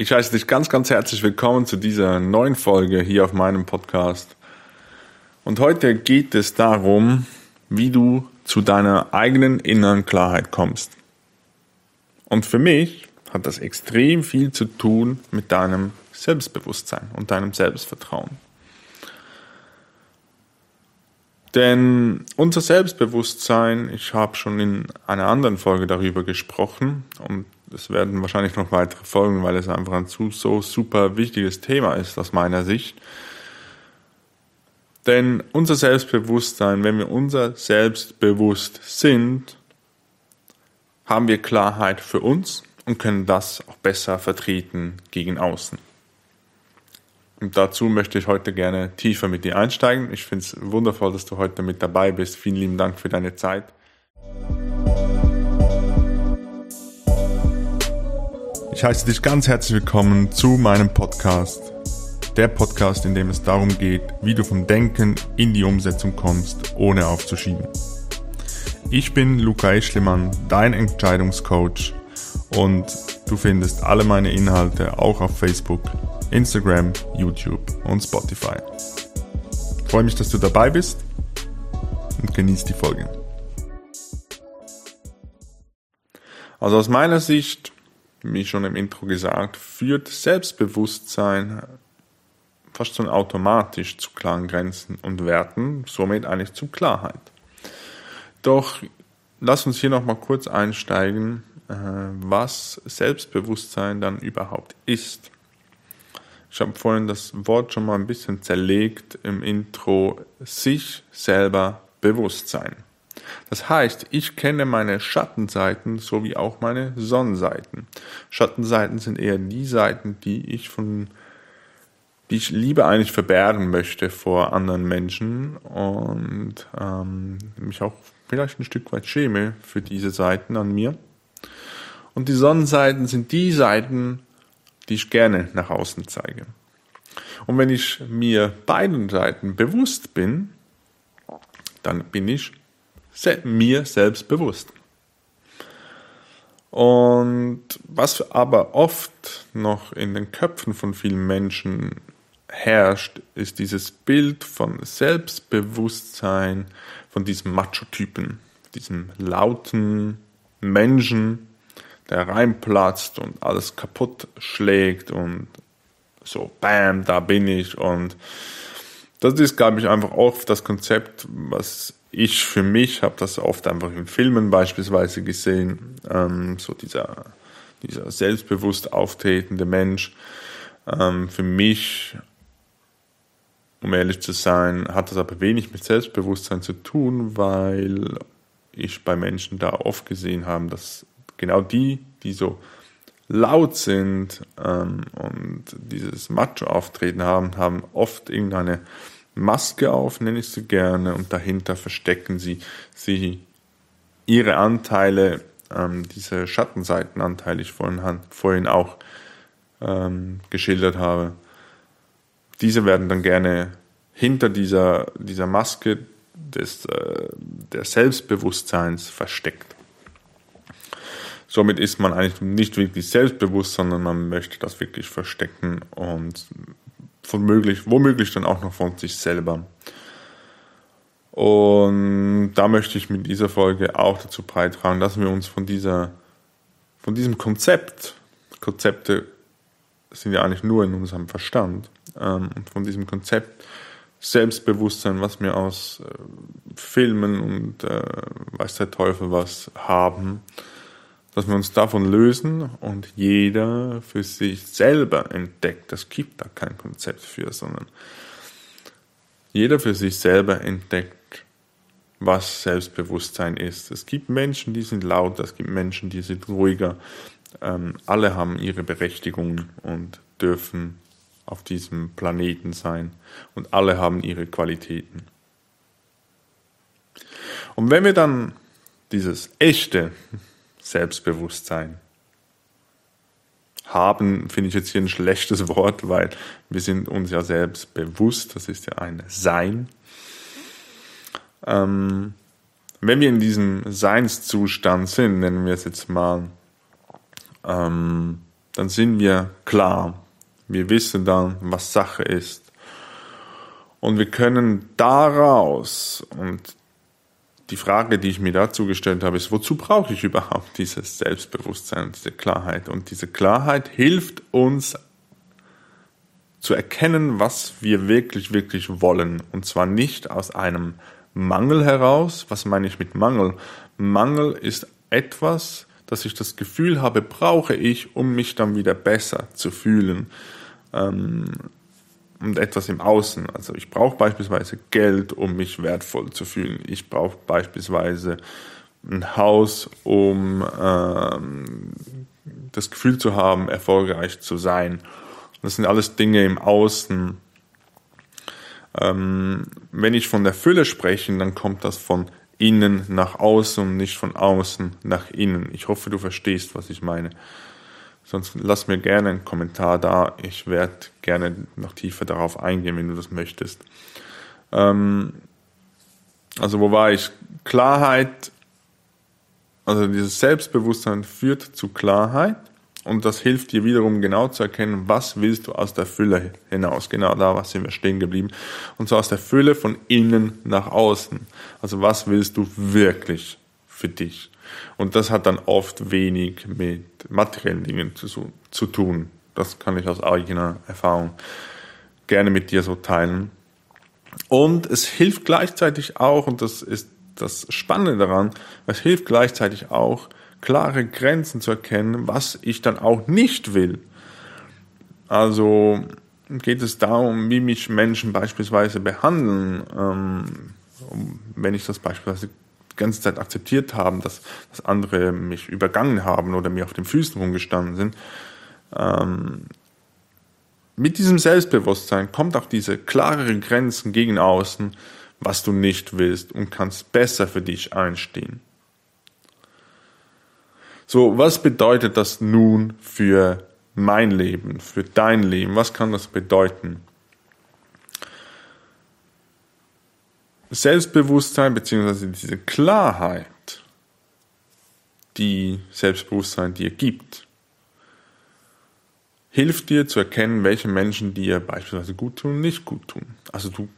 Ich heiße dich ganz, ganz herzlich willkommen zu dieser neuen Folge hier auf meinem Podcast. Und heute geht es darum, wie du zu deiner eigenen inneren Klarheit kommst. Und für mich hat das extrem viel zu tun mit deinem Selbstbewusstsein und deinem Selbstvertrauen. Denn unser Selbstbewusstsein, ich habe schon in einer anderen Folge darüber gesprochen und es werden wahrscheinlich noch weitere Folgen, weil es einfach ein zu, so super wichtiges Thema ist aus meiner Sicht. Denn unser Selbstbewusstsein, wenn wir unser Selbstbewusst sind, haben wir Klarheit für uns und können das auch besser vertreten gegen außen. Und dazu möchte ich heute gerne tiefer mit dir einsteigen. Ich finde es wundervoll, dass du heute mit dabei bist. Vielen lieben Dank für deine Zeit. Ich heiße dich ganz herzlich willkommen zu meinem Podcast. Der Podcast, in dem es darum geht, wie du vom Denken in die Umsetzung kommst, ohne aufzuschieben. Ich bin Luca Eschlimann, dein Entscheidungscoach und du findest alle meine Inhalte auch auf Facebook Instagram, YouTube und Spotify. Ich freue mich, dass du dabei bist und genieß die Folge. Also aus meiner Sicht, wie schon im Intro gesagt, führt Selbstbewusstsein fast schon automatisch zu klaren Grenzen und Werten, somit eigentlich zu Klarheit. Doch lass uns hier nochmal kurz einsteigen, äh, was Selbstbewusstsein dann überhaupt ist. Ich habe vorhin das Wort schon mal ein bisschen zerlegt im Intro, sich selber bewusst sein. Das heißt, ich kenne meine Schattenseiten sowie auch meine Sonnenseiten. Schattenseiten sind eher die Seiten, die ich von die ich lieber eigentlich verbergen möchte vor anderen Menschen und ähm, mich auch vielleicht ein Stück weit schäme für diese Seiten an mir. Und die Sonnenseiten sind die Seiten, die ich gerne nach außen zeige. Und wenn ich mir beiden Seiten bewusst bin, dann bin ich mir selbst bewusst. Und was aber oft noch in den Köpfen von vielen Menschen herrscht, ist dieses Bild von Selbstbewusstsein, von diesem Macho-Typen, diesem lauten Menschen, der reinplatzt und alles kaputt schlägt und so, bam, da bin ich. Und das ist, glaube ich, einfach oft das Konzept, was ich für mich habe das oft einfach in Filmen beispielsweise gesehen, ähm, so dieser, dieser selbstbewusst auftretende Mensch. Ähm, für mich, um ehrlich zu sein, hat das aber wenig mit Selbstbewusstsein zu tun, weil ich bei Menschen da oft gesehen habe, dass genau die, die so laut sind ähm, und dieses Macho-Auftreten haben, haben oft irgendeine Maske auf, nenne ich sie gerne, und dahinter verstecken sie, sie ihre Anteile, ähm, diese Schattenseitenanteile, die ich vorhin, vorhin auch ähm, geschildert habe. Diese werden dann gerne hinter dieser, dieser Maske des, äh, des Selbstbewusstseins versteckt. Somit ist man eigentlich nicht wirklich selbstbewusst, sondern man möchte das wirklich verstecken und womöglich, womöglich dann auch noch von sich selber. Und da möchte ich mit dieser Folge auch dazu beitragen, dass wir uns von dieser, von diesem Konzept, Konzepte sind ja eigentlich nur in unserem Verstand, ähm, von diesem Konzept Selbstbewusstsein, was wir aus äh, Filmen und äh, weiß der Teufel was haben, dass wir uns davon lösen und jeder für sich selber entdeckt. Es gibt da kein Konzept für, sondern jeder für sich selber entdeckt, was Selbstbewusstsein ist. Es gibt Menschen, die sind lauter, es gibt Menschen, die sind ruhiger. Ähm, alle haben ihre Berechtigung und dürfen auf diesem Planeten sein und alle haben ihre Qualitäten. Und wenn wir dann dieses echte Selbstbewusstsein. Haben finde ich jetzt hier ein schlechtes Wort, weil wir sind uns ja selbst bewusst, das ist ja ein Sein. Ähm, wenn wir in diesem Seinszustand sind, nennen wir es jetzt mal, ähm, dann sind wir klar. Wir wissen dann, was Sache ist. Und wir können daraus, und die Frage, die ich mir dazu gestellt habe, ist, wozu brauche ich überhaupt dieses Selbstbewusstsein, diese Klarheit? Und diese Klarheit hilft uns zu erkennen, was wir wirklich, wirklich wollen. Und zwar nicht aus einem Mangel heraus. Was meine ich mit Mangel? Mangel ist etwas, dass ich das Gefühl habe, brauche ich, um mich dann wieder besser zu fühlen. Ähm, und etwas im Außen. Also ich brauche beispielsweise Geld, um mich wertvoll zu fühlen. Ich brauche beispielsweise ein Haus, um ähm, das Gefühl zu haben, erfolgreich zu sein. Das sind alles Dinge im Außen. Ähm, wenn ich von der Fülle spreche, dann kommt das von innen nach außen und nicht von außen nach innen. Ich hoffe, du verstehst, was ich meine. Sonst lass mir gerne einen Kommentar da. Ich werde gerne noch tiefer darauf eingehen, wenn du das möchtest. Ähm, also wo war ich? Klarheit, also dieses Selbstbewusstsein führt zu Klarheit und das hilft dir wiederum genau zu erkennen, was willst du aus der Fülle hinaus. Genau da was sind wir stehen geblieben. Und zwar aus der Fülle von innen nach außen. Also was willst du wirklich für dich? Und das hat dann oft wenig mit materiellen Dingen zu, zu tun. Das kann ich aus eigener Erfahrung gerne mit dir so teilen. Und es hilft gleichzeitig auch, und das ist das Spannende daran, es hilft gleichzeitig auch, klare Grenzen zu erkennen, was ich dann auch nicht will. Also geht es darum, wie mich Menschen beispielsweise behandeln, ähm, wenn ich das beispielsweise ganze Zeit akzeptiert haben, dass, dass andere mich übergangen haben oder mir auf den Füßen rumgestanden sind. Ähm, mit diesem Selbstbewusstsein kommt auch diese klareren Grenzen gegen außen, was du nicht willst und kannst besser für dich einstehen. So, was bedeutet das nun für mein Leben, für dein Leben? Was kann das bedeuten? Selbstbewusstsein beziehungsweise diese Klarheit, die Selbstbewusstsein dir gibt, hilft dir zu erkennen, welche Menschen dir beispielsweise gut tun und nicht gut tun. Also du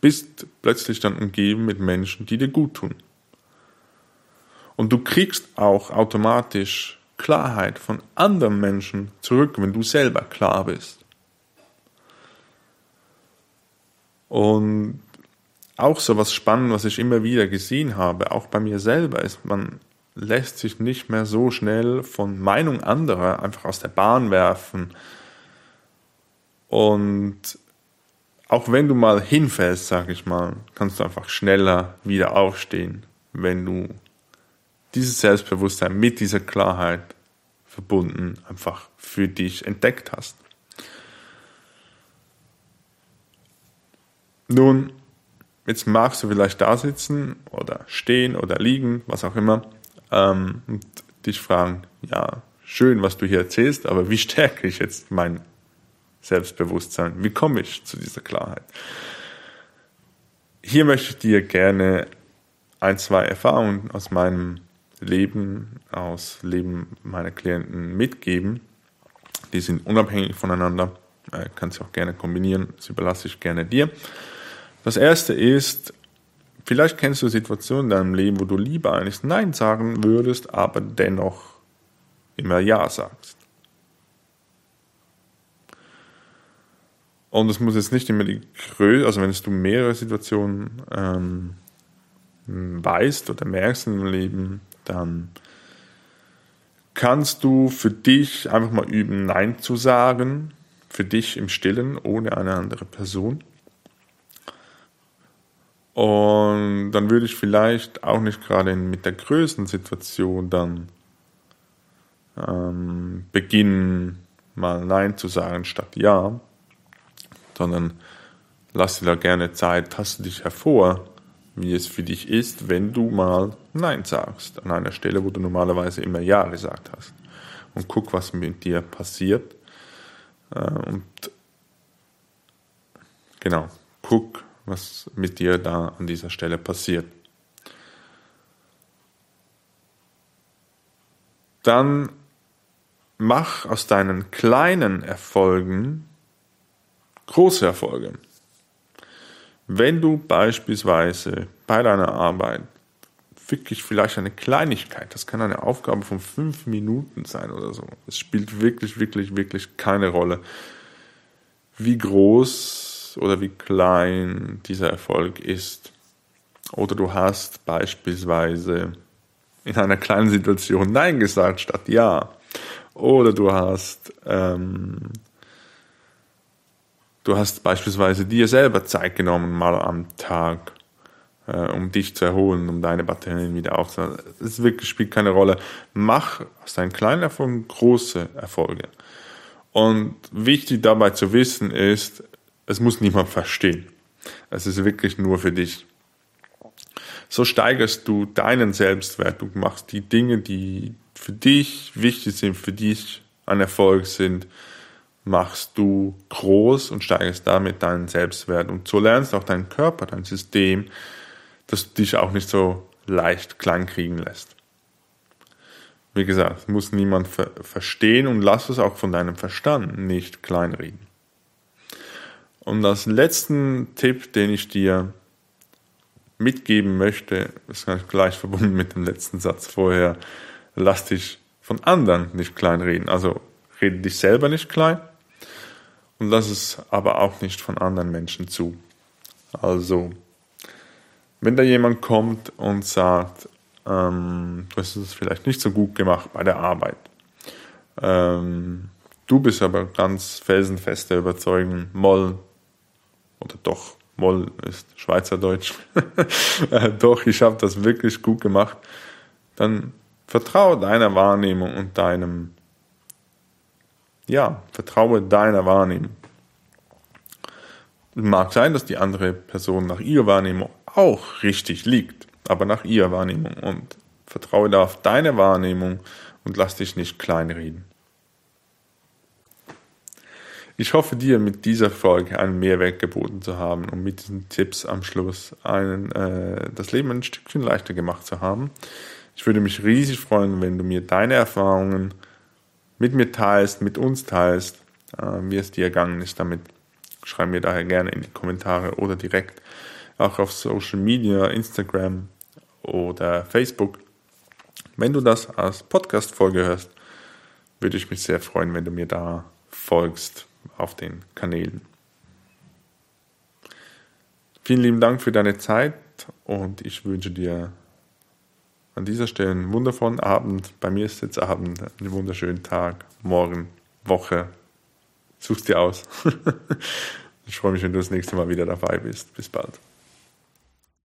bist plötzlich dann umgeben mit Menschen, die dir gut tun. Und du kriegst auch automatisch Klarheit von anderen Menschen zurück, wenn du selber klar bist. Und auch so was Spannendes, was ich immer wieder gesehen habe, auch bei mir selber, ist, man lässt sich nicht mehr so schnell von Meinung anderer einfach aus der Bahn werfen. Und auch wenn du mal hinfällst, sag ich mal, kannst du einfach schneller wieder aufstehen, wenn du dieses Selbstbewusstsein mit dieser Klarheit verbunden einfach für dich entdeckt hast. Nun, jetzt magst du vielleicht da sitzen oder stehen oder liegen, was auch immer, ähm, und dich fragen, ja, schön, was du hier erzählst, aber wie stärke ich jetzt mein Selbstbewusstsein? Wie komme ich zu dieser Klarheit? Hier möchte ich dir gerne ein, zwei Erfahrungen aus meinem Leben, aus Leben meiner Klienten mitgeben. Die sind unabhängig voneinander, äh, kannst du auch gerne kombinieren, das überlasse ich gerne dir. Das erste ist, vielleicht kennst du Situationen in deinem Leben, wo du lieber eigentlich Nein sagen würdest, aber dennoch immer Ja sagst. Und es muss jetzt nicht immer die Größe, also wenn du mehrere Situationen ähm, weißt oder merkst in deinem Leben, dann kannst du für dich einfach mal üben, Nein zu sagen, für dich im Stillen, ohne eine andere Person. Und dann würde ich vielleicht auch nicht gerade mit der Größensituation dann ähm, beginnen, mal Nein zu sagen statt Ja, sondern lass dir da gerne Zeit, taste dich hervor, wie es für dich ist, wenn du mal Nein sagst, an einer Stelle, wo du normalerweise immer Ja gesagt hast. Und guck, was mit dir passiert. Äh, und genau, guck, was mit dir da an dieser Stelle passiert. Dann mach aus deinen kleinen Erfolgen große Erfolge. Wenn du beispielsweise bei deiner Arbeit wirklich vielleicht eine Kleinigkeit, das kann eine Aufgabe von fünf Minuten sein oder so, es spielt wirklich, wirklich, wirklich keine Rolle, wie groß oder wie klein dieser Erfolg ist. Oder du hast beispielsweise in einer kleinen Situation Nein gesagt statt Ja. Oder du hast ähm, Du hast beispielsweise dir selber Zeit genommen, mal am Tag, äh, um dich zu erholen, um deine Batterien wieder aufzunehmen. Es wirklich spielt keine Rolle. Mach aus deinen kleinen Erfolgen große Erfolge. Und wichtig dabei zu wissen ist, es muss niemand verstehen. Es ist wirklich nur für dich. So steigerst du deinen Selbstwert. Du machst die Dinge, die für dich wichtig sind, für dich ein Erfolg sind, machst du groß und steigerst damit deinen Selbstwert. Und so lernst auch dein Körper, dein System, dass du dich auch nicht so leicht klein kriegen lässt. Wie gesagt, muss niemand ver verstehen und lass es auch von deinem Verstand nicht kleinreden. Und als letzten Tipp, den ich dir mitgeben möchte, ist gleich verbunden mit dem letzten Satz vorher, lass dich von anderen nicht kleinreden. Also rede dich selber nicht klein und lass es aber auch nicht von anderen Menschen zu. Also, wenn da jemand kommt und sagt, ähm, du hast es vielleicht nicht so gut gemacht bei der Arbeit, ähm, du bist aber ganz felsenfest der Überzeugung, Moll, oder doch, Moll ist Schweizerdeutsch, äh, doch, ich habe das wirklich gut gemacht, dann vertraue deiner Wahrnehmung und deinem ja, vertraue deiner Wahrnehmung. Mag sein, dass die andere Person nach ihrer Wahrnehmung auch richtig liegt, aber nach ihrer Wahrnehmung und vertraue da auf deine Wahrnehmung und lass dich nicht kleinreden. Ich hoffe dir mit dieser Folge einen Mehrwert geboten zu haben und mit diesen Tipps am Schluss einen, äh, das Leben ein Stückchen leichter gemacht zu haben. Ich würde mich riesig freuen, wenn du mir deine Erfahrungen mit mir teilst, mit uns teilst, äh, wie es dir ergangen ist damit. Schreib mir daher gerne in die Kommentare oder direkt auch auf Social Media, Instagram oder Facebook. Wenn du das als Podcast-Folge hörst, würde ich mich sehr freuen, wenn du mir da folgst auf den Kanälen. Vielen lieben Dank für deine Zeit und ich wünsche dir an dieser Stelle einen wundervollen Abend. Bei mir ist jetzt Abend, einen wunderschönen Tag, morgen, Woche. Such's dir aus. ich freue mich, wenn du das nächste Mal wieder dabei bist. Bis bald.